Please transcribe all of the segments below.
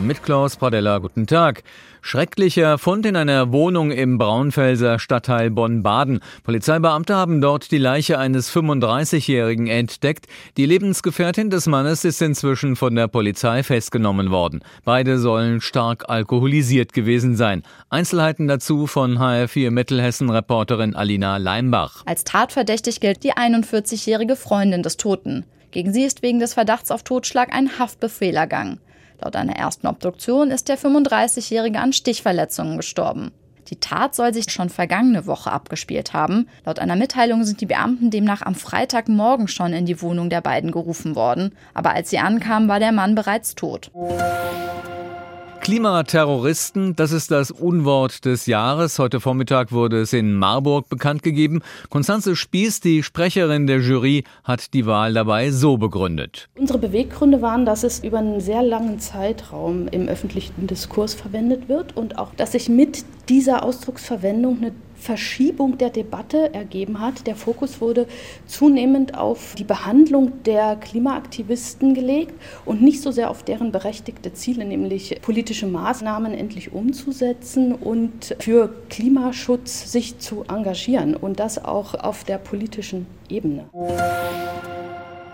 Mit Klaus Pradella, guten Tag. Schrecklicher Fund in einer Wohnung im Braunfelser Stadtteil Bonn-Baden. Polizeibeamte haben dort die Leiche eines 35-Jährigen entdeckt. Die Lebensgefährtin des Mannes ist inzwischen von der Polizei festgenommen worden. Beide sollen stark alkoholisiert gewesen sein. Einzelheiten dazu von HR4 Mittelhessen-Reporterin Alina Leimbach. Als tatverdächtig gilt die 41-jährige Freundin des Toten. Gegen sie ist wegen des Verdachts auf Totschlag ein Haftbefehl ergangen. Laut einer ersten Obduktion ist der 35-Jährige an Stichverletzungen gestorben. Die Tat soll sich schon vergangene Woche abgespielt haben. Laut einer Mitteilung sind die Beamten demnach am Freitagmorgen schon in die Wohnung der beiden gerufen worden. Aber als sie ankamen, war der Mann bereits tot. Klimaterroristen, das ist das Unwort des Jahres. Heute Vormittag wurde es in Marburg bekannt gegeben. Konstanze Spieß, die Sprecherin der Jury, hat die Wahl dabei so begründet. Unsere Beweggründe waren, dass es über einen sehr langen Zeitraum im öffentlichen Diskurs verwendet wird und auch, dass sich mit dieser Ausdrucksverwendung eine Verschiebung der Debatte ergeben hat. Der Fokus wurde zunehmend auf die Behandlung der Klimaaktivisten gelegt und nicht so sehr auf deren berechtigte Ziele, nämlich politische Maßnahmen endlich umzusetzen und für Klimaschutz sich zu engagieren und das auch auf der politischen Ebene.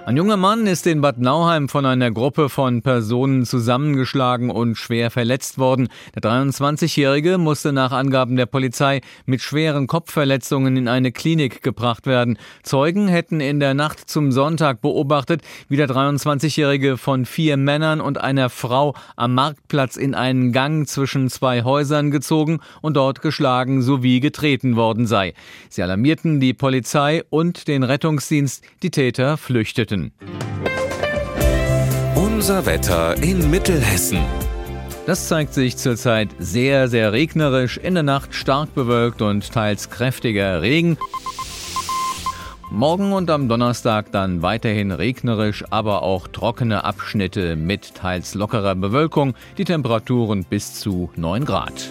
Ein junger Mann ist in Bad Nauheim von einer Gruppe von Personen zusammengeschlagen und schwer verletzt worden. Der 23-Jährige musste nach Angaben der Polizei mit schweren Kopfverletzungen in eine Klinik gebracht werden. Zeugen hätten in der Nacht zum Sonntag beobachtet, wie der 23-Jährige von vier Männern und einer Frau am Marktplatz in einen Gang zwischen zwei Häusern gezogen und dort geschlagen sowie getreten worden sei. Sie alarmierten die Polizei und den Rettungsdienst. Die Täter flüchteten. Minuten. Unser Wetter in Mittelhessen. Das zeigt sich zurzeit sehr, sehr regnerisch, in der Nacht stark bewölkt und teils kräftiger Regen. Morgen und am Donnerstag dann weiterhin regnerisch, aber auch trockene Abschnitte mit teils lockerer Bewölkung, die Temperaturen bis zu 9 Grad.